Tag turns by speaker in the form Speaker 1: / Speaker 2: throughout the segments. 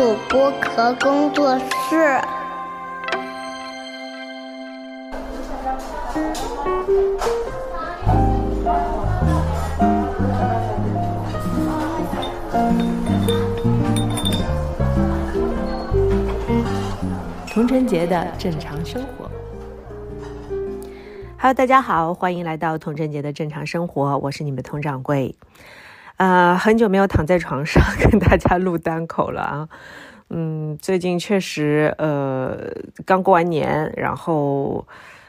Speaker 1: 主播壳工作室。
Speaker 2: 童晨杰的正常生活。Hello，大家好，欢迎来到童晨杰的正常生活，我是你们的佟掌柜。呃，很久没有躺在床上 跟大家录单口了啊。嗯，最近确实呃刚过完年，然后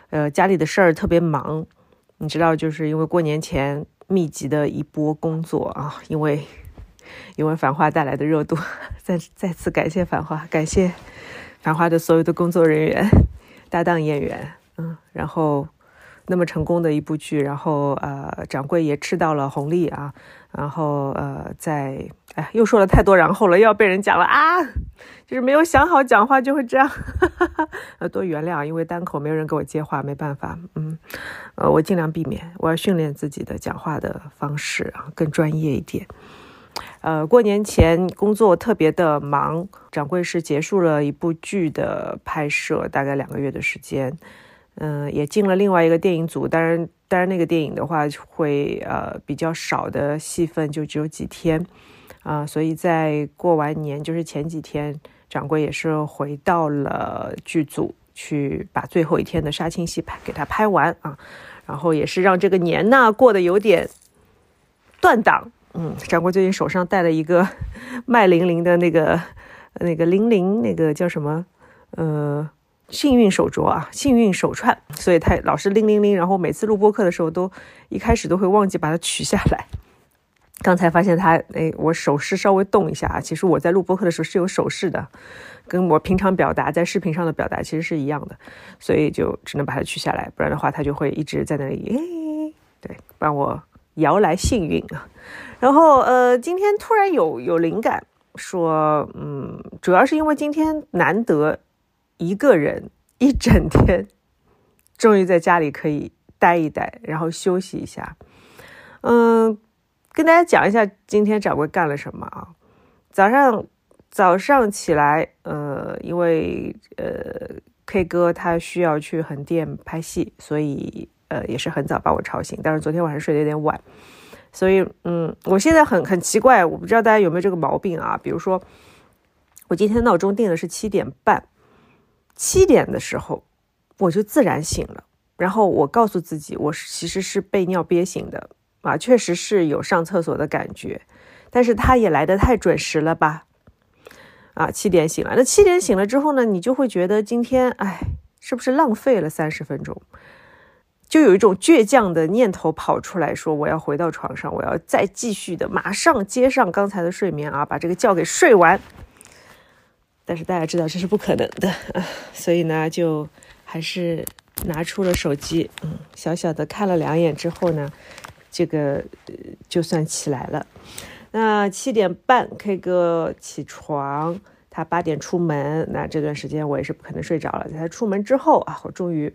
Speaker 2: 呃家里的事儿特别忙，你知道，就是因为过年前密集的一波工作啊，因为因为繁花带来的热度，再再次感谢繁花，感谢繁花的所有的工作人员、搭档演员，嗯，然后那么成功的一部剧，然后呃掌柜也吃到了红利啊。然后呃，在哎，又说了太多然后了，又要被人讲了啊！就是没有想好讲话就会这样，呃，多原谅，因为单口没有人给我接话，没办法，嗯，呃，我尽量避免，我要训练自己的讲话的方式啊，更专业一点。呃，过年前工作特别的忙，掌柜是结束了一部剧的拍摄，大概两个月的时间。嗯，也进了另外一个电影组，当然，当然那个电影的话会呃比较少的戏份，就只有几天，啊，所以在过完年，就是前几天，掌柜也是回到了剧组去把最后一天的杀青戏拍给他拍完啊，然后也是让这个年呢过得有点断档，嗯，掌柜最近手上戴了一个 麦玲玲的那个那个玲玲那个叫什么，呃。幸运手镯啊，幸运手串，所以它老是铃铃铃。然后每次录播课的时候，都一开始都会忘记把它取下来。刚才发现它，哎，我手势稍微动一下啊。其实我在录播课的时候是有手势的，跟我平常表达在视频上的表达其实是一样的，所以就只能把它取下来，不然的话它就会一直在那里，哎，对，帮我摇来幸运啊。然后呃，今天突然有有灵感，说，嗯，主要是因为今天难得。一个人一整天，终于在家里可以待一待，然后休息一下。嗯，跟大家讲一下今天掌柜干了什么啊？早上早上起来，呃，因为呃 K 哥他需要去横店拍戏，所以呃也是很早把我吵醒。但是昨天晚上睡得有点晚，所以嗯，我现在很很奇怪，我不知道大家有没有这个毛病啊？比如说，我今天闹钟定的是七点半。七点的时候，我就自然醒了。然后我告诉自己，我其实是被尿憋醒的啊，确实是有上厕所的感觉，但是它也来得太准时了吧？啊，七点醒了。那七点醒了之后呢，你就会觉得今天，哎，是不是浪费了三十分钟？就有一种倔强的念头跑出来说，我要回到床上，我要再继续的，马上接上刚才的睡眠啊，把这个觉给睡完。但是大家知道这是不可能的，所以呢，就还是拿出了手机，嗯，小小的看了两眼之后呢，这个就算起来了。那七点半 K 哥起床，他八点出门，那这段时间我也是不可能睡着了。在他出门之后啊，我终于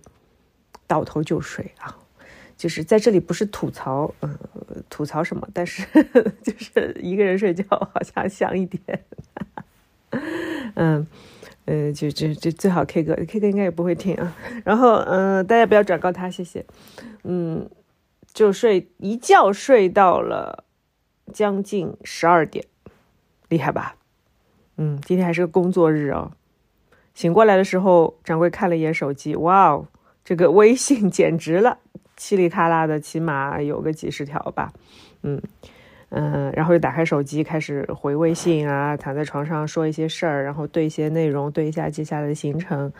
Speaker 2: 倒头就睡啊，就是在这里不是吐槽，嗯，吐槽什么，但是 就是一个人睡觉好像香一点。嗯，呃，就就就最好 K 哥，K 哥应该也不会听啊。然后，嗯，大家不要转告他，谢谢。嗯，就睡一觉睡到了将近十二点，厉害吧？嗯，今天还是个工作日哦。醒过来的时候，掌柜看了一眼手机，哇哦，这个微信 简直了，嘁里喀啦的，起码有个几十条吧。嗯。嗯，然后就打开手机开始回微信啊，躺在床上说一些事儿，然后对一些内容，对一下接下来的行程，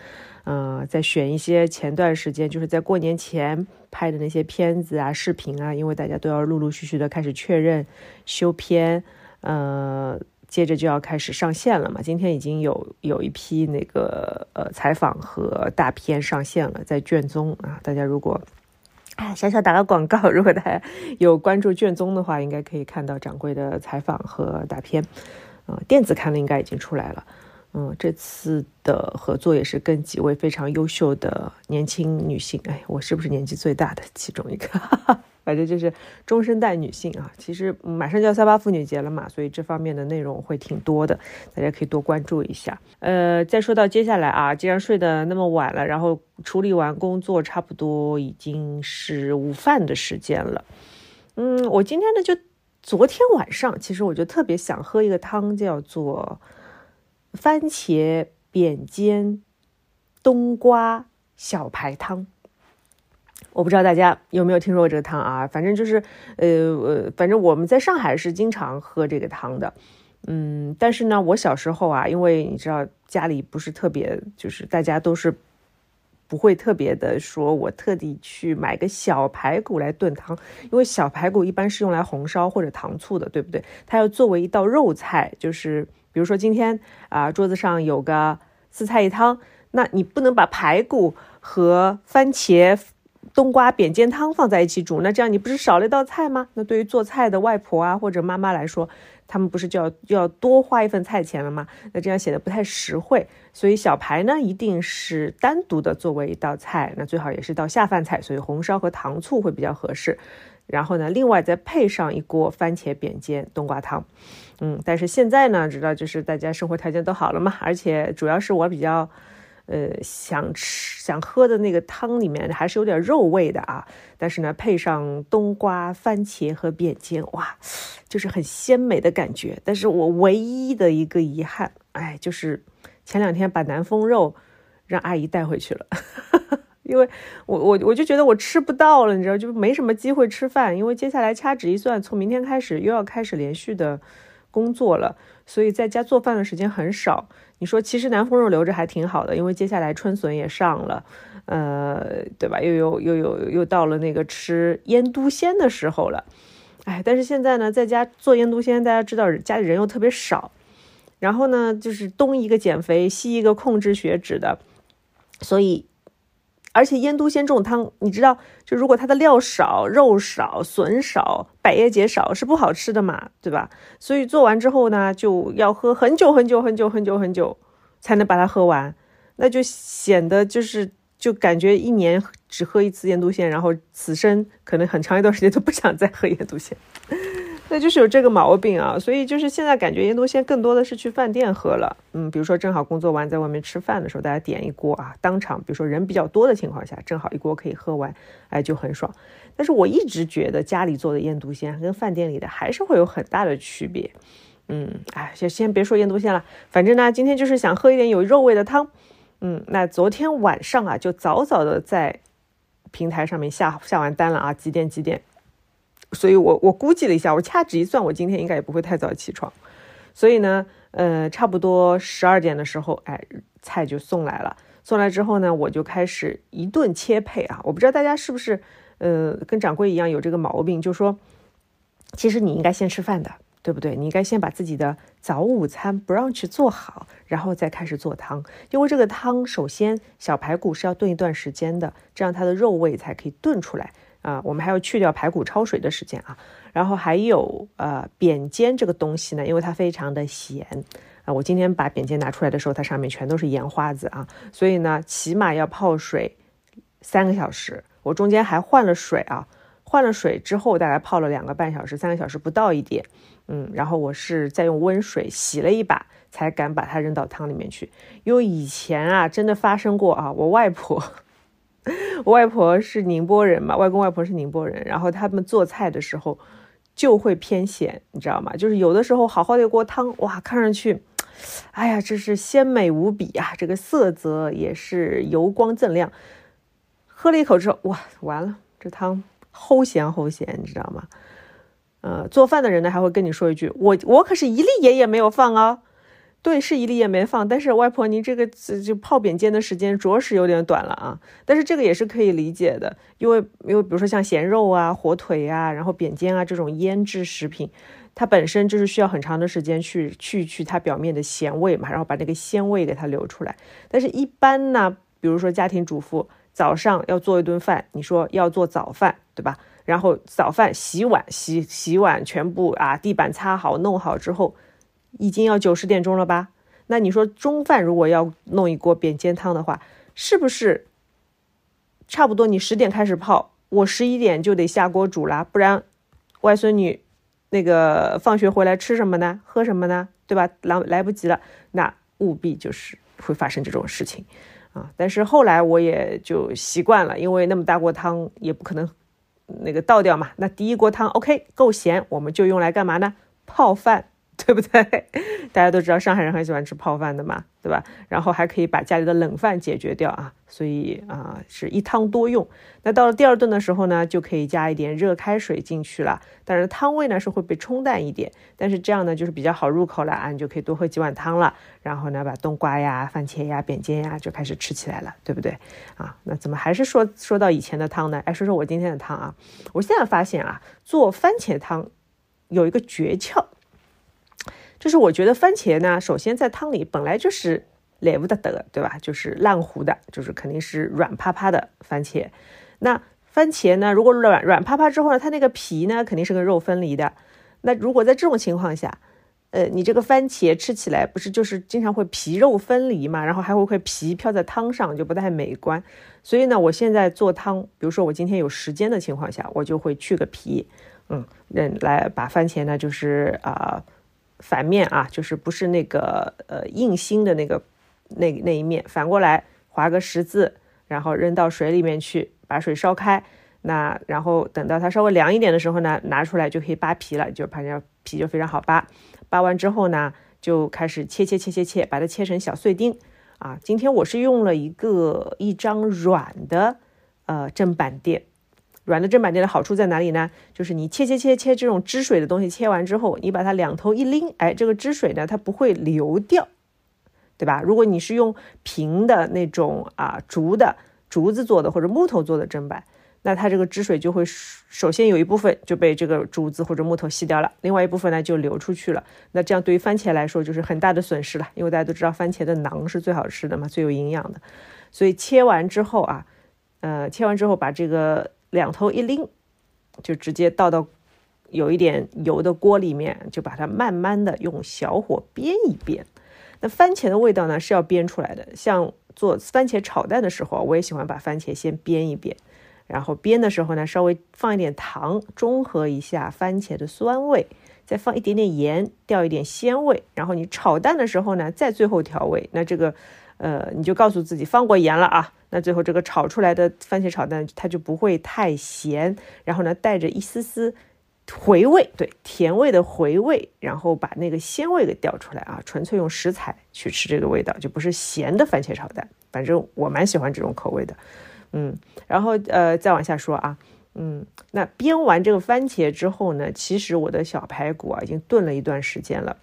Speaker 2: 嗯，再选一些前段时间就是在过年前拍的那些片子啊、视频啊，因为大家都要陆陆续续的开始确认修片，呃，接着就要开始上线了嘛。今天已经有有一批那个呃采访和大片上线了，在卷宗啊，大家如果。哎，小小打个广告，如果大家有关注卷宗的话，应该可以看到掌柜的采访和大片。嗯，电子刊的应该已经出来了。嗯，这次的合作也是跟几位非常优秀的年轻女性。哎，我是不是年纪最大的其中一个？哈 哈反正就是中生代女性啊。其实马上就要三八妇女节了嘛，所以这方面的内容会挺多的，大家可以多关注一下。呃，再说到接下来啊，既然睡得那么晚了，然后处理完工作，差不多已经是午饭的时间了。嗯，我今天呢就昨天晚上，其实我就特别想喝一个汤，叫做番茄扁尖冬瓜小排汤。我不知道大家有没有听说过这个汤啊？反正就是，呃呃，反正我们在上海是经常喝这个汤的，嗯，但是呢，我小时候啊，因为你知道家里不是特别，就是大家都是不会特别的说，我特地去买个小排骨来炖汤，因为小排骨一般是用来红烧或者糖醋的，对不对？它要作为一道肉菜，就是比如说今天啊，桌子上有个四菜一汤，那你不能把排骨和番茄。冬瓜扁尖汤放在一起煮，那这样你不是少了一道菜吗？那对于做菜的外婆啊或者妈妈来说，他们不是就要要多花一份菜钱了吗？那这样显得不太实惠。所以小排呢，一定是单独的作为一道菜，那最好也是道下饭菜，所以红烧和糖醋会比较合适。然后呢，另外再配上一锅番茄扁尖冬瓜汤。嗯，但是现在呢，知道就是大家生活条件都好了嘛，而且主要是我比较。呃，想吃想喝的那个汤里面还是有点肉味的啊，但是呢，配上冬瓜、番茄和扁尖，哇，就是很鲜美的感觉。但是我唯一的一个遗憾，哎，就是前两天把南丰肉让阿姨带回去了，因为我我我就觉得我吃不到了，你知道，就没什么机会吃饭，因为接下来掐指一算，从明天开始又要开始连续的工作了，所以在家做饭的时间很少。你说其实南丰肉留着还挺好的，因为接下来春笋也上了，呃，对吧？又有又有又到了那个吃腌都鲜的时候了，哎，但是现在呢，在家做腌都鲜，大家知道家里人又特别少，然后呢，就是东一个减肥，西一个控制血脂的，所以。而且腌笃鲜这种汤，你知道，就如果它的料少、肉少、笋少、百叶结少，是不好吃的嘛，对吧？所以做完之后呢，就要喝很久很久很久很久很久才能把它喝完，那就显得就是就感觉一年只喝一次腌笃鲜，然后此生可能很长一段时间都不想再喝腌笃鲜。那就是有这个毛病啊，所以就是现在感觉腌笃鲜更多的是去饭店喝了，嗯，比如说正好工作完在外面吃饭的时候，大家点一锅啊，当场，比如说人比较多的情况下，正好一锅可以喝完，哎，就很爽。但是我一直觉得家里做的腌笃鲜跟饭店里的还是会有很大的区别，嗯，哎，先先别说腌笃鲜了，反正呢，今天就是想喝一点有肉味的汤，嗯，那昨天晚上啊，就早早的在平台上面下下完单了啊，几点几点。所以，我我估计了一下，我掐指一算，我今天应该也不会太早起床。所以呢，呃，差不多十二点的时候，哎，菜就送来了。送来之后呢，我就开始一顿切配啊。我不知道大家是不是，呃，跟掌柜一样有这个毛病，就说，其实你应该先吃饭的，对不对？你应该先把自己的早午餐 brunch 做好，然后再开始做汤。因为这个汤，首先小排骨是要炖一段时间的，这样它的肉味才可以炖出来。啊，我们还要去掉排骨焯水的时间啊，然后还有呃扁尖这个东西呢，因为它非常的咸啊。我今天把扁尖拿出来的时候，它上面全都是盐花子啊，所以呢，起码要泡水三个小时。我中间还换了水啊，换了水之后大概泡了两个半小时，三个小时不到一点，嗯，然后我是再用温水洗了一把，才敢把它扔到汤里面去。因为以前啊，真的发生过啊，我外婆。我 外婆是宁波人嘛，外公外婆是宁波人，然后他们做菜的时候就会偏咸，你知道吗？就是有的时候好好的一锅汤，哇，看上去，哎呀，这是鲜美无比啊，这个色泽也是油光锃亮。喝了一口之后，哇，完了，这汤齁咸齁咸，你知道吗？呃，做饭的人呢还会跟你说一句，我我可是一粒盐也没有放啊。对，是一粒也没放，但是外婆您这个就泡扁尖的时间着实有点短了啊。但是这个也是可以理解的，因为因为比如说像咸肉啊、火腿啊，然后扁尖啊这种腌制食品，它本身就是需要很长的时间去去去它表面的咸味嘛，然后把那个鲜味给它留出来。但是，一般呢，比如说家庭主妇早上要做一顿饭，你说要做早饭，对吧？然后早饭洗碗洗洗碗，全部啊地板擦好弄好之后。已经要九十点钟了吧？那你说中饭如果要弄一锅扁尖汤的话，是不是差不多？你十点开始泡，我十一点就得下锅煮了，不然外孙女那个放学回来吃什么呢？喝什么呢？对吧？来来不及了，那务必就是会发生这种事情啊。但是后来我也就习惯了，因为那么大锅汤也不可能那个倒掉嘛。那第一锅汤 OK 够咸，我们就用来干嘛呢？泡饭。对不对？大家都知道上海人很喜欢吃泡饭的嘛，对吧？然后还可以把家里的冷饭解决掉啊，所以啊是一汤多用。那到了第二顿的时候呢，就可以加一点热开水进去了。当然汤味呢是会被冲淡一点，但是这样呢就是比较好入口了啊，你就可以多喝几碗汤了。然后呢，把冬瓜呀、番茄呀、扁尖呀就开始吃起来了，对不对？啊，那怎么还是说说到以前的汤呢？哎，说说我今天的汤啊，我现在发现啊，做番茄汤有一个诀窍。就是我觉得番茄呢，首先在汤里本来就是来不得的，对吧？就是烂糊的，就是肯定是软趴趴的番茄。那番茄呢，如果软软趴趴之后呢，它那个皮呢，肯定是跟肉分离的。那如果在这种情况下，呃，你这个番茄吃起来不是就是经常会皮肉分离嘛？然后还会会皮飘在汤上，就不太美观。所以呢，我现在做汤，比如说我今天有时间的情况下，我就会去个皮，嗯，来把番茄呢，就是啊。反面啊，就是不是那个呃硬心的那个那那一面，反过来划个十字，然后扔到水里面去，把水烧开。那然后等到它稍微凉一点的时候呢，拿出来就可以扒皮了，就反正皮就非常好扒。扒完之后呢，就开始切切切切切，把它切成小碎丁。啊，今天我是用了一个一张软的呃砧板垫。软的砧板垫的好处在哪里呢？就是你切切切切这种汁水的东西，切完之后，你把它两头一拎，哎，这个汁水呢，它不会流掉，对吧？如果你是用平的那种啊竹的竹子做的或者木头做的砧板，那它这个汁水就会首先有一部分就被这个竹子或者木头吸掉了，另外一部分呢就流出去了。那这样对于番茄来说就是很大的损失了，因为大家都知道番茄的囊是最好吃的嘛，最有营养的。所以切完之后啊，呃，切完之后把这个。两头一拎，就直接倒到有一点油的锅里面，就把它慢慢的用小火煸一煸。那番茄的味道呢是要煸出来的。像做番茄炒蛋的时候，我也喜欢把番茄先煸一煸，然后煸的时候呢，稍微放一点糖，中和一下番茄的酸味，再放一点点盐，调一点鲜味。然后你炒蛋的时候呢，再最后调味。那这个，呃，你就告诉自己放过盐了啊。那最后这个炒出来的番茄炒蛋，它就不会太咸，然后呢带着一丝丝回味，对甜味的回味，然后把那个鲜味给调出来啊，纯粹用食材去吃这个味道，就不是咸的番茄炒蛋。反正我蛮喜欢这种口味的，嗯，然后呃再往下说啊，嗯，那煸完这个番茄之后呢，其实我的小排骨啊已经炖了一段时间了。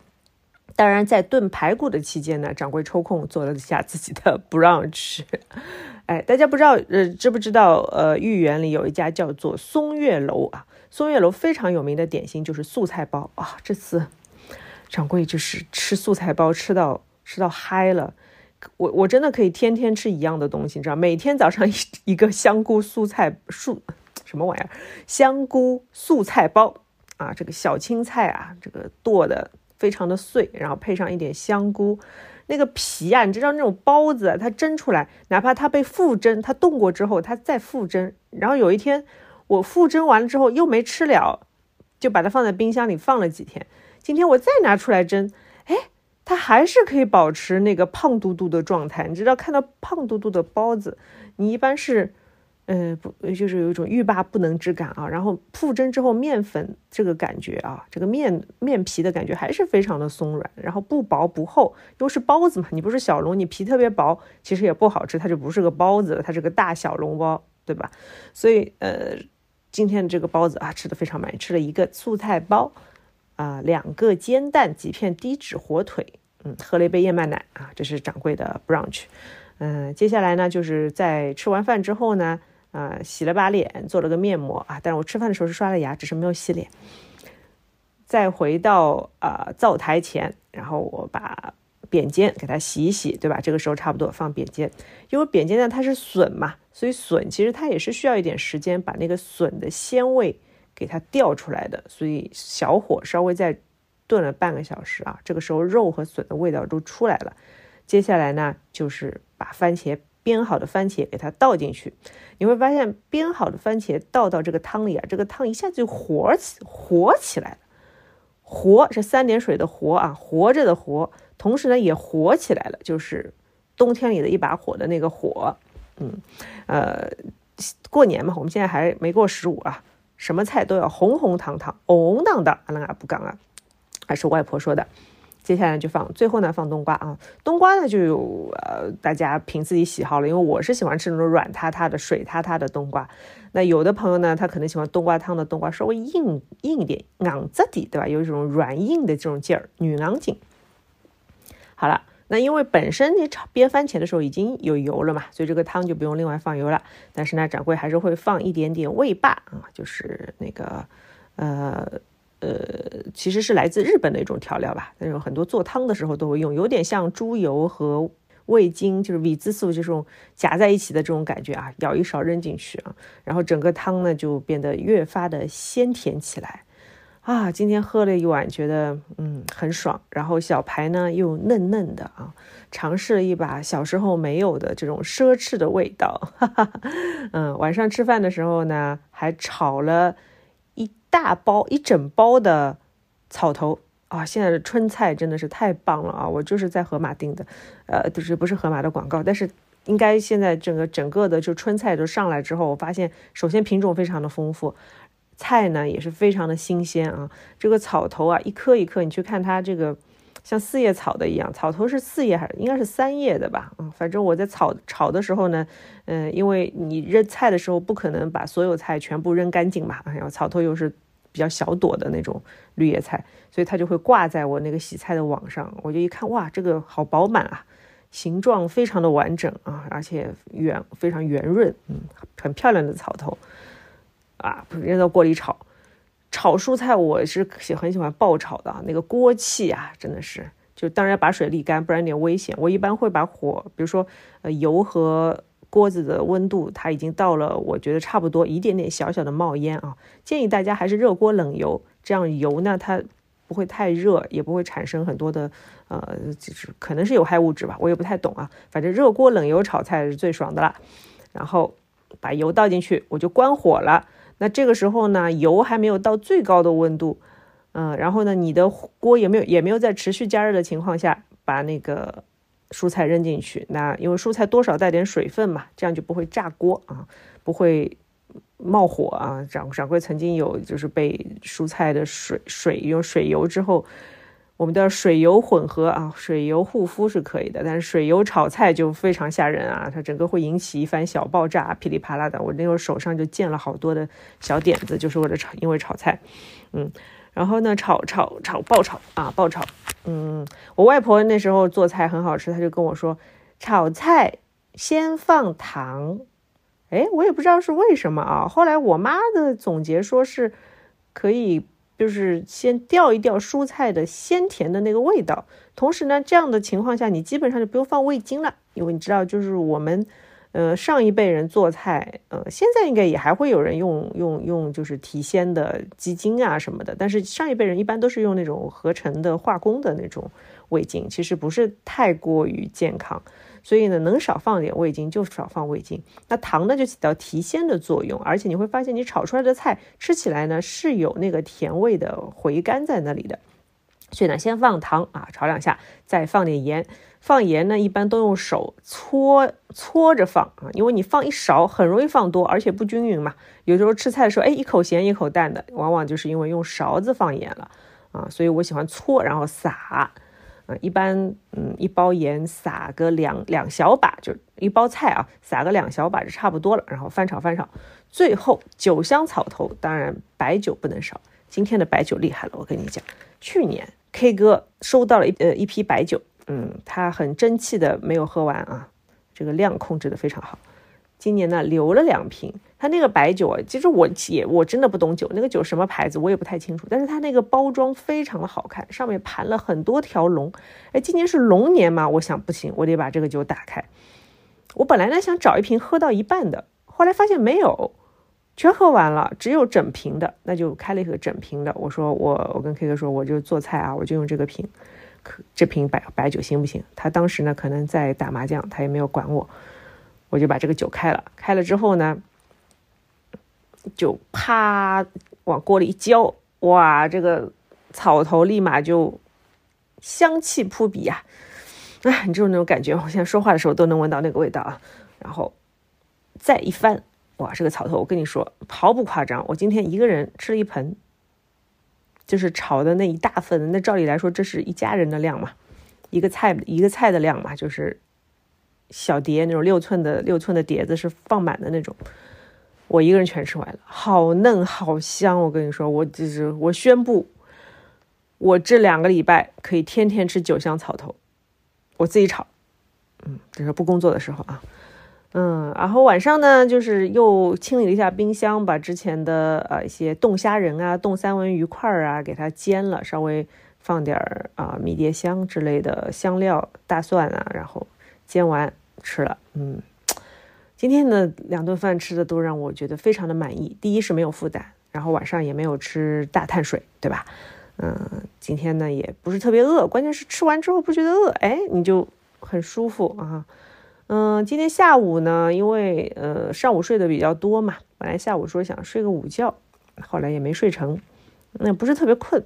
Speaker 2: 当然，在炖排骨的期间呢，掌柜抽空做了下自己的 brunch。哎，大家不知道，呃，知不知道？呃，豫园里有一家叫做松月楼啊，松月楼非常有名的点心就是素菜包啊。这次掌柜就是吃素菜包吃到吃到嗨了，我我真的可以天天吃一样的东西，你知道，每天早上一一个香菇素菜素什么玩意儿，香菇素菜包啊，这个小青菜啊，这个剁的。非常的碎，然后配上一点香菇，那个皮啊，你知道那种包子，它蒸出来，哪怕它被复蒸，它冻过之后，它再复蒸，然后有一天我复蒸完了之后又没吃了，就把它放在冰箱里放了几天。今天我再拿出来蒸，哎，它还是可以保持那个胖嘟嘟的状态。你知道，看到胖嘟嘟的包子，你一般是。呃，不，就是有一种欲罢不能之感啊。然后复蒸之后，面粉这个感觉啊，这个面面皮的感觉还是非常的松软，然后不薄不厚，又是包子嘛。你不是小笼，你皮特别薄，其实也不好吃，它就不是个包子，它是个大小笼包，对吧？所以呃，今天这个包子啊，吃的非常满意，吃了一个素菜包啊，两个煎蛋，几片低脂火腿，嗯，喝了一杯燕麦奶啊，这是掌柜的 brunch。嗯，接下来呢，就是在吃完饭之后呢。啊，洗了把脸，做了个面膜啊，但是我吃饭的时候是刷了牙，只是没有洗脸。再回到啊灶台前，然后我把扁尖给它洗一洗，对吧？这个时候差不多放扁尖，因为扁尖呢它是笋嘛，所以笋其实它也是需要一点时间把那个笋的鲜味给它调出来的，所以小火稍微再炖了半个小时啊，这个时候肉和笋的味道都出来了。接下来呢，就是把番茄煸好的番茄给它倒进去，你会发现煸好的番茄倒到这个汤里啊，这个汤一下子就活起活起来了。活是三点水的活啊，活着的活，同时呢也活起来了，就是冬天里的一把火的那个火。嗯，呃，过年嘛，我们现在还没过十五啊，什么菜都要红红堂堂、红红当当，阿拉不刚啊，还是外婆说的。接下来就放，最后呢放冬瓜啊，冬瓜呢就有呃大家凭自己喜好了，因为我是喜欢吃那种软塌塌的、水塌塌的冬瓜。那有的朋友呢，他可能喜欢冬瓜汤的冬瓜稍微硬硬一点、硬质的，对吧？有一种软硬的这种劲儿，女郎劲。好了，那因为本身你炒煸番茄的时候已经有油了嘛，所以这个汤就不用另外放油了。但是呢，掌柜还是会放一点点味霸啊，就是那个呃。呃，其实是来自日本的一种调料吧，那种很多做汤的时候都会用，有点像猪油和味精，就是米字素这种夹在一起的这种感觉啊，舀一勺扔进去啊，然后整个汤呢就变得越发的鲜甜起来啊。今天喝了一碗，觉得嗯很爽，然后小排呢又嫩嫩的啊，尝试了一把小时候没有的这种奢侈的味道，哈哈。嗯，晚上吃饭的时候呢还炒了。大包一整包的草头啊！现在的春菜真的是太棒了啊！我就是在盒马订的，呃，就是不是盒马的广告，但是应该现在整个整个的就春菜都上来之后，我发现首先品种非常的丰富，菜呢也是非常的新鲜啊！这个草头啊，一颗一颗，你去看它这个。像四叶草的一样，草头是四叶还是应该是三叶的吧？嗯，反正我在炒炒的时候呢，嗯，因为你扔菜的时候不可能把所有菜全部扔干净嘛，然后草头又是比较小朵的那种绿叶菜，所以它就会挂在我那个洗菜的网上。我就一看，哇，这个好饱满啊，形状非常的完整啊，而且圆非常圆润，嗯，很漂亮的草头啊，扔到锅里炒。炒蔬菜我是喜很喜欢爆炒的，那个锅气啊，真的是就当然把水沥干，不然有点危险。我一般会把火，比如说呃油和锅子的温度，它已经到了，我觉得差不多一点点小小的冒烟啊。建议大家还是热锅冷油，这样油呢它不会太热，也不会产生很多的呃就是可能是有害物质吧，我也不太懂啊。反正热锅冷油炒菜是最爽的啦。然后把油倒进去，我就关火了。那这个时候呢，油还没有到最高的温度，嗯，然后呢，你的锅也没有也没有在持续加热的情况下，把那个蔬菜扔进去。那因为蔬菜多少带点水分嘛，这样就不会炸锅啊，不会冒火啊。掌掌柜曾经有就是被蔬菜的水水用水油之后。我们的水油混合啊，水油护肤是可以的，但是水油炒菜就非常吓人啊！它整个会引起一番小爆炸，噼里啪啦的。我那会儿手上就溅了好多的小点子，就是为了炒，因为炒菜，嗯，然后呢，炒炒炒爆炒啊，爆炒，嗯，我外婆那时候做菜很好吃，她就跟我说，炒菜先放糖，哎，我也不知道是为什么啊。后来我妈的总结说是可以。就是先调一调蔬菜的鲜甜的那个味道，同时呢，这样的情况下，你基本上就不用放味精了，因为你知道，就是我们，呃，上一辈人做菜，呃，现在应该也还会有人用用用，就是提鲜的鸡精啊什么的，但是上一辈人一般都是用那种合成的化工的那种味精，其实不是太过于健康。所以呢，能少放点味精就少放味精。那糖呢，就起到提鲜的作用，而且你会发现，你炒出来的菜吃起来呢是有那个甜味的回甘在那里的。所以呢，先放糖啊，炒两下，再放点盐。放盐呢，一般都用手搓搓着放啊，因为你放一勺很容易放多，而且不均匀嘛。有时候吃菜的时候，哎，一口咸一口淡的，往往就是因为用勺子放盐了啊。所以我喜欢搓，然后撒。嗯，一般，嗯，一包盐撒个两两小把，就一包菜啊，撒个两小把就差不多了。然后翻炒翻炒，最后酒香草头，当然白酒不能少。今天的白酒厉害了，我跟你讲，去年 K 哥收到了一呃一批白酒，嗯，他很争气的没有喝完啊，这个量控制的非常好。今年呢留了两瓶，他那个白酒啊，其实我也我真的不懂酒，那个酒什么牌子我也不太清楚，但是它那个包装非常的好看，上面盘了很多条龙，哎，今年是龙年嘛，我想不行，我得把这个酒打开。我本来呢想找一瓶喝到一半的，后来发现没有，全喝完了，只有整瓶的，那就开了一个整瓶的。我说我我跟 K 哥说，我就做菜啊，我就用这个瓶，这瓶白白酒行不行？他当时呢可能在打麻将，他也没有管我。我就把这个酒开了。开了之后呢，就啪往锅里一浇，哇，这个草头立马就香气扑鼻呀！哎，你知道那种感觉，我现在说话的时候都能闻到那个味道啊。然后再一翻，哇，这个草头，我跟你说，毫不夸张，我今天一个人吃了一盆，就是炒的那一大份。那照理来说，这是一家人的量嘛，一个菜一个菜的量嘛，就是小碟那种六寸的六寸的碟子是放满的那种。我一个人全吃完了，好嫩好香！我跟你说，我就是我宣布，我这两个礼拜可以天天吃九香草头，我自己炒，嗯，就是不工作的时候啊，嗯，然后晚上呢，就是又清理了一下冰箱，把之前的呃一些冻虾仁啊、冻三文鱼块啊给它煎了，稍微放点儿啊迷迭香之类的香料、大蒜啊，然后煎完吃了，嗯。今天的两顿饭吃的都让我觉得非常的满意。第一是没有负担，然后晚上也没有吃大碳水，对吧？嗯，今天呢也不是特别饿，关键是吃完之后不觉得饿，哎，你就很舒服啊。嗯今天下午呢，因为呃上午睡得比较多嘛，本来下午说想睡个午觉，后来也没睡成，那不是特别困。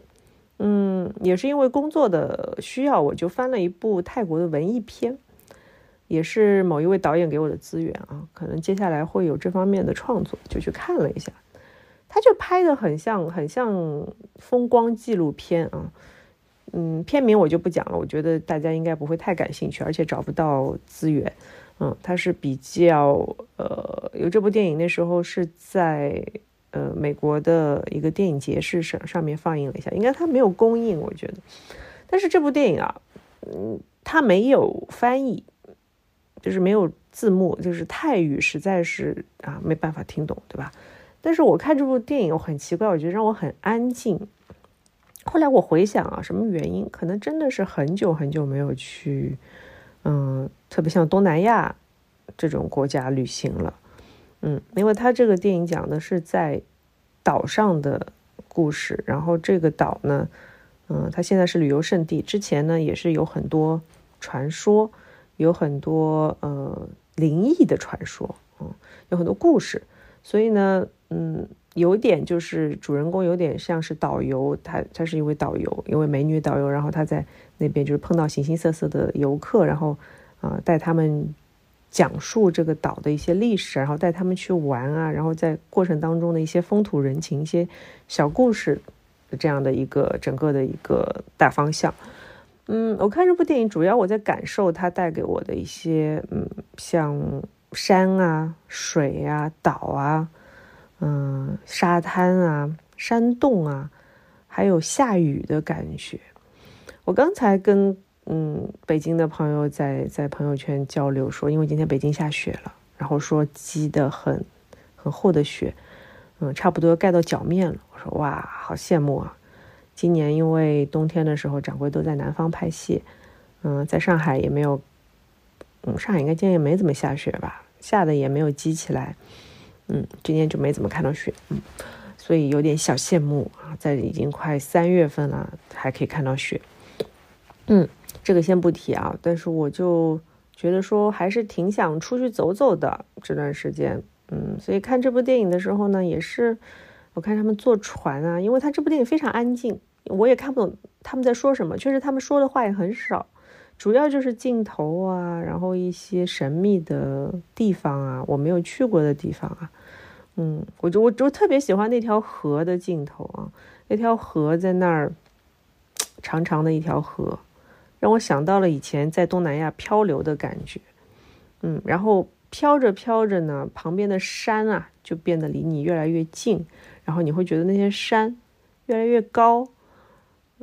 Speaker 2: 嗯，也是因为工作的需要，我就翻了一部泰国的文艺片。也是某一位导演给我的资源啊，可能接下来会有这方面的创作，就去看了一下，他就拍的很像很像风光纪录片啊，嗯，片名我就不讲了，我觉得大家应该不会太感兴趣，而且找不到资源，嗯，他是比较呃，有这部电影那时候是在呃美国的一个电影节是上上面放映了一下，应该他没有公映，我觉得，但是这部电影啊，嗯，它没有翻译。就是没有字幕，就是泰语实在是啊没办法听懂，对吧？但是我看这部电影我很奇怪，我觉得让我很安静。后来我回想啊，什么原因？可能真的是很久很久没有去，嗯，特别像东南亚这种国家旅行了，嗯，因为他这个电影讲的是在岛上的故事，然后这个岛呢，嗯，它现在是旅游胜地，之前呢也是有很多传说。有很多呃灵异的传说，嗯，有很多故事，所以呢，嗯，有点就是主人公有点像是导游，他他是一位导游，一位美女导游，然后他在那边就是碰到形形色色的游客，然后啊带他们讲述这个岛的一些历史，然后带他们去玩啊，然后在过程当中的一些风土人情、一些小故事，这样的一个整个的一个大方向。嗯，我看这部电影主要我在感受它带给我的一些，嗯，像山啊、水啊、岛啊，嗯，沙滩啊、山洞啊，还有下雨的感觉。我刚才跟嗯北京的朋友在在朋友圈交流说，因为今天北京下雪了，然后说积的很很厚的雪，嗯，差不多盖到脚面了。我说哇，好羡慕啊。今年因为冬天的时候，掌柜都在南方拍戏，嗯，在上海也没有，嗯，上海应该今年也没怎么下雪吧，下的也没有积起来，嗯，今年就没怎么看到雪，嗯，所以有点小羡慕啊，在已经快三月份了，还可以看到雪，嗯，这个先不提啊，但是我就觉得说还是挺想出去走走的这段时间，嗯，所以看这部电影的时候呢，也是我看他们坐船啊，因为他这部电影非常安静。我也看不懂他们在说什么，确实他们说的话也很少，主要就是镜头啊，然后一些神秘的地方啊，我没有去过的地方啊，嗯，我就我就特别喜欢那条河的镜头啊，那条河在那儿，长长的一条河，让我想到了以前在东南亚漂流的感觉，嗯，然后飘着飘着呢，旁边的山啊就变得离你越来越近，然后你会觉得那些山越来越高。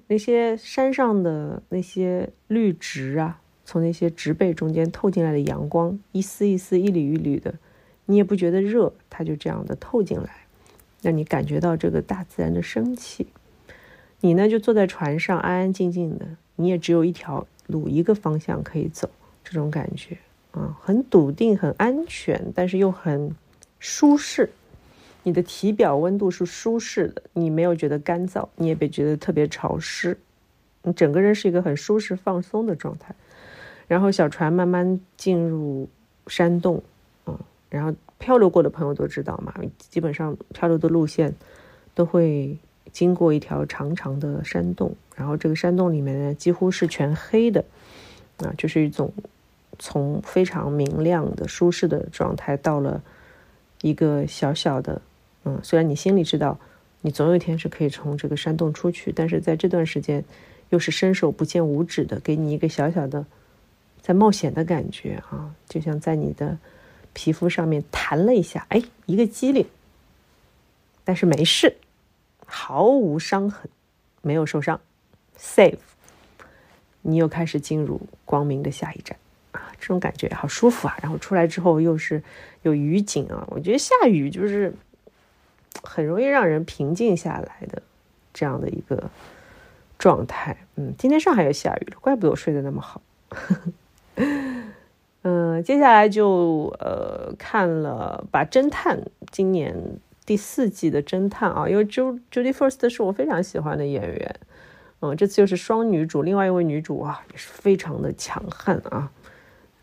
Speaker 2: 那些山上的那些绿植啊，从那些植被中间透进来的阳光，一丝一丝、一缕一缕的，你也不觉得热，它就这样的透进来，让你感觉到这个大自然的生气。你呢，就坐在船上，安安静静的，你也只有一条路，一个方向可以走，这种感觉啊，很笃定，很安全，但是又很舒适。你的体表温度是舒适的，你没有觉得干燥，你也别觉得特别潮湿，你整个人是一个很舒适放松的状态。然后小船慢慢进入山洞，然后漂流过的朋友都知道嘛，基本上漂流的路线都会经过一条长长的山洞，然后这个山洞里面呢几乎是全黑的，啊，就是一种从非常明亮的舒适的状态到了一个小小的，嗯，虽然你心里知道你总有一天是可以从这个山洞出去，但是在这段时间又是伸手不见五指的，给你一个小小的。在冒险的感觉啊，就像在你的皮肤上面弹了一下，哎，一个机灵，但是没事，毫无伤痕，没有受伤，safe。你又开始进入光明的下一站啊，这种感觉好舒服啊！然后出来之后又是有雨景啊，我觉得下雨就是很容易让人平静下来的这样的一个状态。嗯，今天上海又下雨了，怪不得我睡得那么好。呵呵接下来就呃看了把侦探今年第四季的侦探啊，因为 J Judy First 是我非常喜欢的演员，嗯，这次又是双女主，另外一位女主啊也是非常的强悍啊，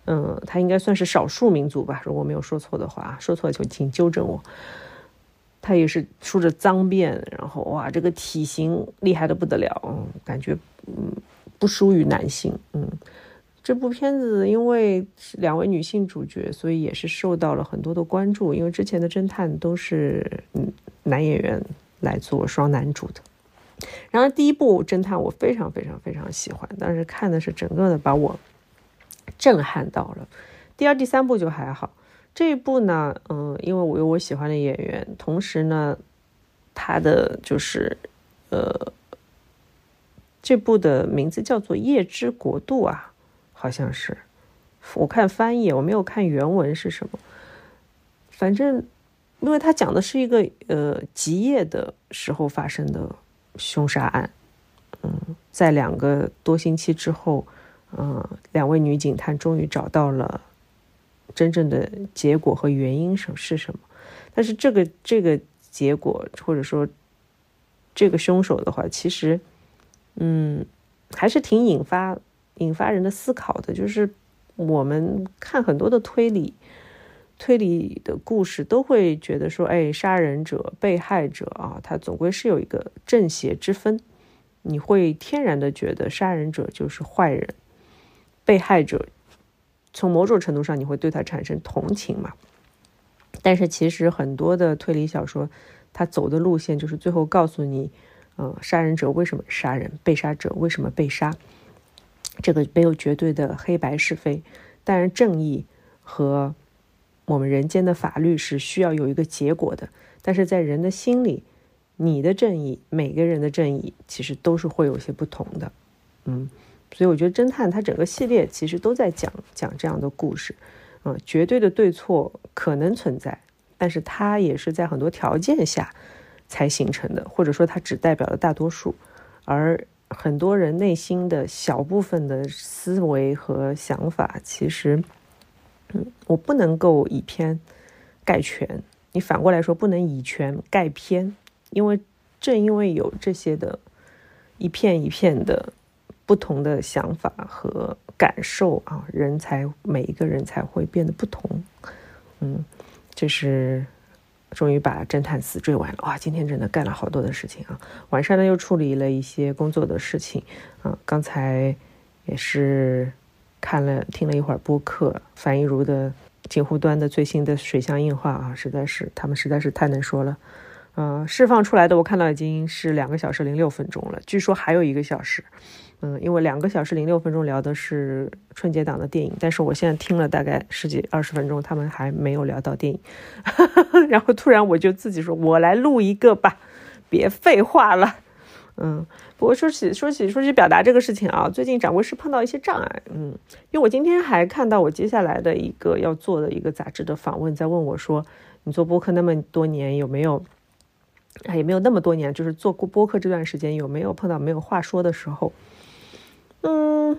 Speaker 2: 嗯，她应该算是少数民族吧，如果没有说错的话，说错就请纠正我。她也是梳着脏辫，然后哇，这个体型厉害的不得了，嗯，感觉嗯不输于男性，嗯。这部片子因为两位女性主角，所以也是受到了很多的关注。因为之前的侦探都是男演员来做双男主的。然而第一部侦探我非常非常非常喜欢，但是看的是整个的把我震撼到了。第二、第三部就还好，这一部呢，嗯，因为我有我喜欢的演员，同时呢，他的就是呃，这部的名字叫做《夜之国度》啊。好像是，我看翻译，我没有看原文是什么。反正，因为他讲的是一个呃极夜的时候发生的凶杀案，嗯，在两个多星期之后，嗯，两位女警探终于找到了真正的结果和原因是是什么。但是这个这个结果或者说这个凶手的话，其实，嗯，还是挺引发。引发人的思考的，就是我们看很多的推理、推理的故事，都会觉得说，哎，杀人者、被害者啊，他总归是有一个正邪之分。你会天然的觉得杀人者就是坏人，被害者从某种程度上你会对他产生同情嘛？但是其实很多的推理小说，他走的路线就是最后告诉你，嗯，杀人者为什么杀人，被杀者为什么被杀。这个没有绝对的黑白是非，当然正义和我们人间的法律是需要有一个结果的。但是在人的心里，你的正义，每个人的正义，其实都是会有些不同的。嗯，所以我觉得侦探它整个系列其实都在讲讲这样的故事。嗯，绝对的对错可能存在，但是它也是在很多条件下才形成的，或者说它只代表了大多数，而。很多人内心的小部分的思维和想法，其实，嗯，我不能够以偏概全。你反过来说，不能以全概偏，因为正因为有这些的一片一片的不同的想法和感受啊，人才每一个人才会变得不同。嗯，这是。终于把侦探四追完了，哇！今天真的干了好多的事情啊。晚上呢又处理了一些工作的事情，啊，刚才也是看了听了一会儿播客，樊一茹的锦湖端的最新的水乡硬化啊，实在是他们实在是太能说了，嗯，释放出来的我看到已经是两个小时零六分钟了，据说还有一个小时。嗯，因为两个小时零六分钟聊的是春节档的电影，但是我现在听了大概十几二十分钟，他们还没有聊到电影，然后突然我就自己说，我来录一个吧，别废话了。嗯，不过说起说起说起表达这个事情啊，最近掌柜是碰到一些障碍。嗯，因为我今天还看到我接下来的一个要做的一个杂志的访问，在问我说，你做播客那么多年，有没有，也没有那么多年，就是做过播客这段时间，有没有碰到没有话说的时候？嗯，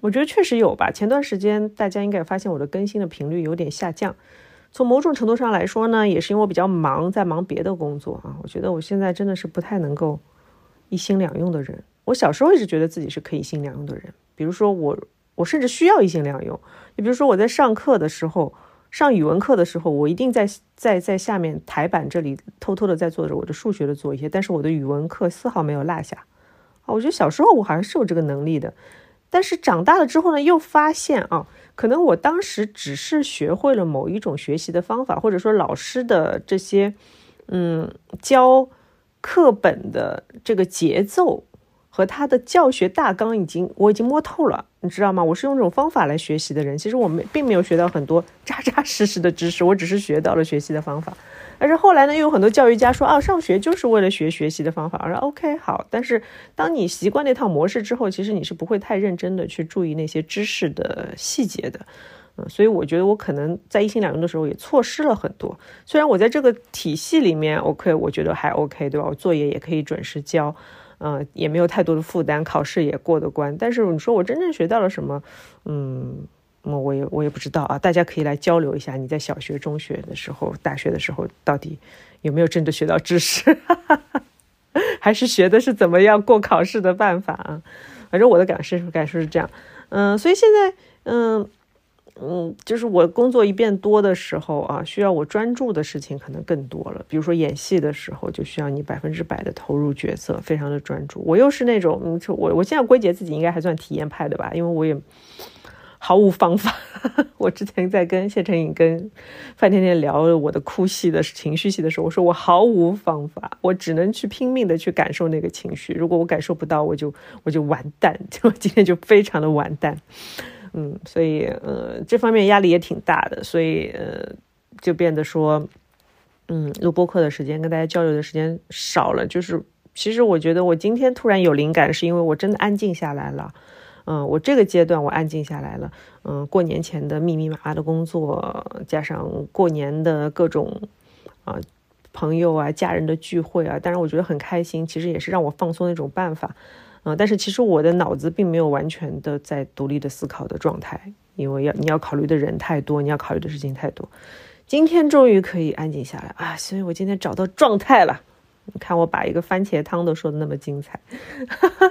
Speaker 2: 我觉得确实有吧。前段时间大家应该也发现我的更新的频率有点下降。从某种程度上来说呢，也是因为我比较忙，在忙别的工作啊。我觉得我现在真的是不太能够一心两用的人。我小时候一直觉得自己是可以一心两用的人，比如说我，我甚至需要一心两用。你比如说我在上课的时候，上语文课的时候，我一定在在在下面台板这里偷偷的在做着我的数学的作业，但是我的语文课丝毫没有落下。我觉得小时候我好像是有这个能力的，但是长大了之后呢，又发现啊，可能我当时只是学会了某一种学习的方法，或者说老师的这些嗯教课本的这个节奏。和他的教学大纲已经我已经摸透了，你知道吗？我是用这种方法来学习的人。其实我没并没有学到很多扎扎实实的知识，我只是学到了学习的方法。但是后来呢，又有很多教育家说啊，上学就是为了学学习的方法。我说 OK 好，但是当你习惯那套模式之后，其实你是不会太认真的去注意那些知识的细节的。嗯，所以我觉得我可能在一心两用的时候也错失了很多。虽然我在这个体系里面 OK，我觉得还 OK，对吧？我作业也可以准时交。嗯，也没有太多的负担，考试也过得关。但是你说我真正学到了什么？嗯，我我也我也不知道啊。大家可以来交流一下，你在小学、中学的时候、大学的时候，到底有没有真的学到知识？还是学的是怎么样过考试的办法啊？反正我的感受感受是这样。嗯，所以现在嗯。嗯，就是我工作一变多的时候啊，需要我专注的事情可能更多了。比如说演戏的时候，就需要你百分之百的投入角色，非常的专注。我又是那种，嗯，我我现在归结自己应该还算体验派的吧，因为我也毫无方法。我之前在跟谢承颖、跟范甜甜聊我的哭戏的情绪戏的时候，我说我毫无方法，我只能去拼命的去感受那个情绪。如果我感受不到，我就我就完蛋，就今天就非常的完蛋。嗯，所以呃，这方面压力也挺大的，所以呃，就变得说，嗯，录播课的时间跟大家交流的时间少了。就是其实我觉得我今天突然有灵感，是因为我真的安静下来了。嗯，我这个阶段我安静下来了。嗯，过年前的密密麻麻的工作，加上过年的各种啊朋友啊家人的聚会啊，当然我觉得很开心，其实也是让我放松的一种办法。嗯，但是其实我的脑子并没有完全的在独立的思考的状态，因为要你要考虑的人太多，你要考虑的事情太多。今天终于可以安静下来啊，所以我今天找到状态了。你看我把一个番茄汤都说的那么精彩。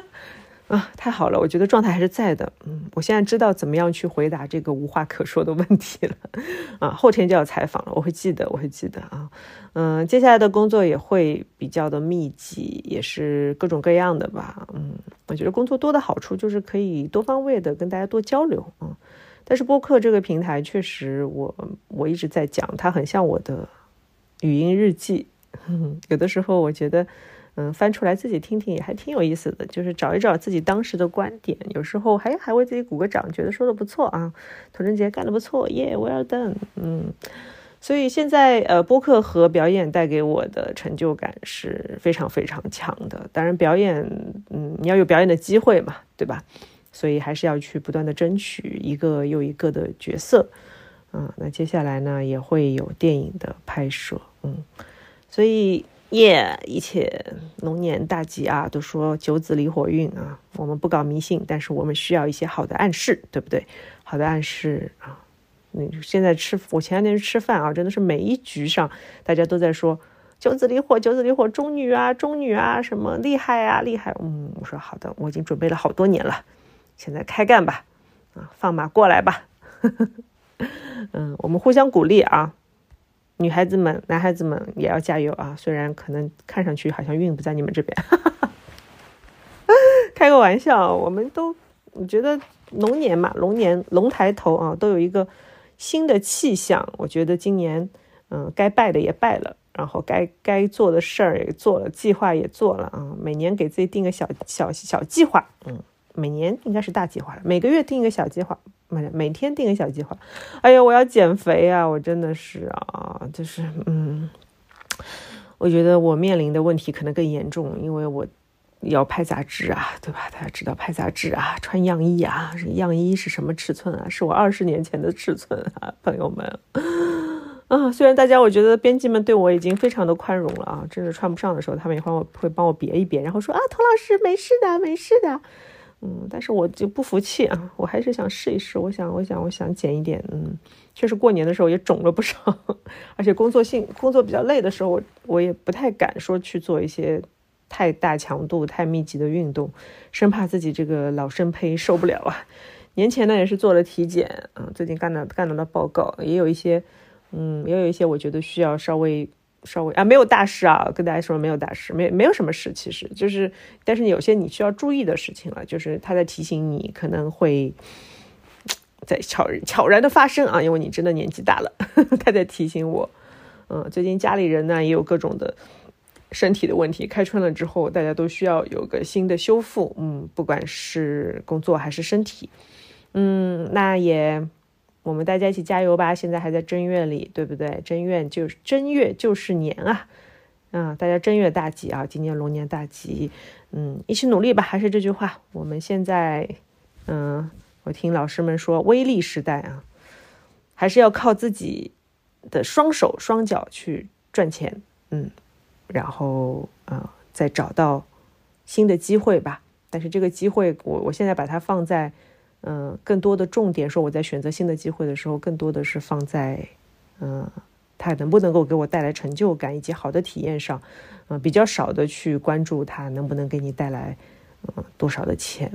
Speaker 2: 啊，太好了！我觉得状态还是在的。嗯，我现在知道怎么样去回答这个无话可说的问题了。啊，后天就要采访了，我会记得，我会记得啊。嗯，接下来的工作也会比较的密集，也是各种各样的吧。嗯，我觉得工作多的好处就是可以多方位的跟大家多交流啊。但是播客这个平台确实，我我一直在讲，它很像我的语音日记。嗯 有的时候我觉得。嗯，翻出来自己听听也还挺有意思的，就是找一找自己当时的观点，有时候还还为自己鼓个掌，觉得说的不错啊，童贞杰干的不错，耶，well done，嗯，所以现在呃，播客和表演带给我的成就感是非常非常强的。当然，表演，嗯，你要有表演的机会嘛，对吧？所以还是要去不断的争取一个又一个的角色，嗯，那接下来呢也会有电影的拍摄，嗯，所以。耶！一切龙年大吉啊！都说九子离火运啊，我们不搞迷信，但是我们需要一些好的暗示，对不对？好的暗示啊！你现在吃，我前两天吃饭啊，真的是每一局上大家都在说九子离火，九子离火，中女啊，中女啊，什么厉害啊，厉害！嗯，我说好的，我已经准备了好多年了，现在开干吧！啊，放马过来吧！嗯，我们互相鼓励啊！女孩子们、男孩子们也要加油啊！虽然可能看上去好像运不在你们这边，开个玩笑。我们都我觉得龙年嘛，龙年龙抬头啊，都有一个新的气象。我觉得今年，嗯，该拜的也拜了，然后该该做的事儿也做了，计划也做了啊。每年给自己定个小小小计划，嗯，每年应该是大计划了，每个月定一个小计划。每每天定个小计划，哎呀，我要减肥啊！我真的是啊，就是嗯，我觉得我面临的问题可能更严重，因为我要拍杂志啊，对吧？大家知道拍杂志啊，穿样衣啊，样衣是什么尺寸啊？是我二十年前的尺寸啊，朋友们啊！虽然大家我觉得编辑们对我已经非常的宽容了啊，真的穿不上的时候，他们也会会帮我别一别，然后说啊，童老师没事的，没事的。嗯，但是我就不服气啊，我还是想试一试。我想，我想，我想减一点。嗯，确实过年的时候也肿了不少，而且工作性工作比较累的时候，我我也不太敢说去做一些太大强度、太密集的运动，生怕自己这个老生胚受不了啊。年前呢也是做了体检，嗯，最近干了干了的报告，也有一些，嗯，也有一些我觉得需要稍微稍微啊，没有大事啊，跟大家说没有大事，没没有什么事，其实就是，但是有些你需要注意的事情了，就是他在提醒你可能会在悄悄然的发生啊，因为你真的年纪大了，他在提醒我，嗯，最近家里人呢也有各种的。身体的问题，开春了之后，大家都需要有个新的修复，嗯，不管是工作还是身体，嗯，那也我们大家一起加油吧。现在还在正月里，对不对？正月就是正月就是年啊，啊，大家正月大吉啊，今年龙年大吉，嗯，一起努力吧。还是这句话，我们现在，嗯，我听老师们说，微利时代啊，还是要靠自己的双手双脚去赚钱，嗯。然后，嗯，再找到新的机会吧。但是这个机会，我我现在把它放在，嗯，更多的重点说，我在选择新的机会的时候，更多的是放在，嗯，它能不能够给我带来成就感以及好的体验上，嗯，比较少的去关注它能不能给你带来，嗯，多少的钱。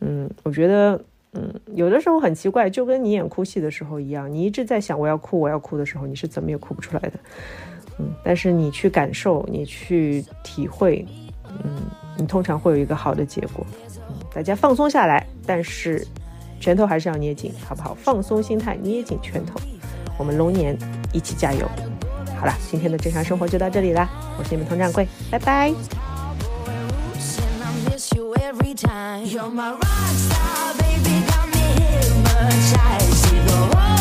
Speaker 2: 嗯，我觉得，嗯，有的时候很奇怪，就跟你演哭戏的时候一样，你一直在想我要哭，我要哭的时候，你是怎么也哭不出来的。嗯，但是你去感受，你去体会，嗯，你通常会有一个好的结果。大家放松下来，但是拳头还是要捏紧，好不好？放松心态，捏紧拳头，我们龙年一起加油。好了，今天的正常生活就到这里啦，我是你们佟掌柜，拜拜。see you play.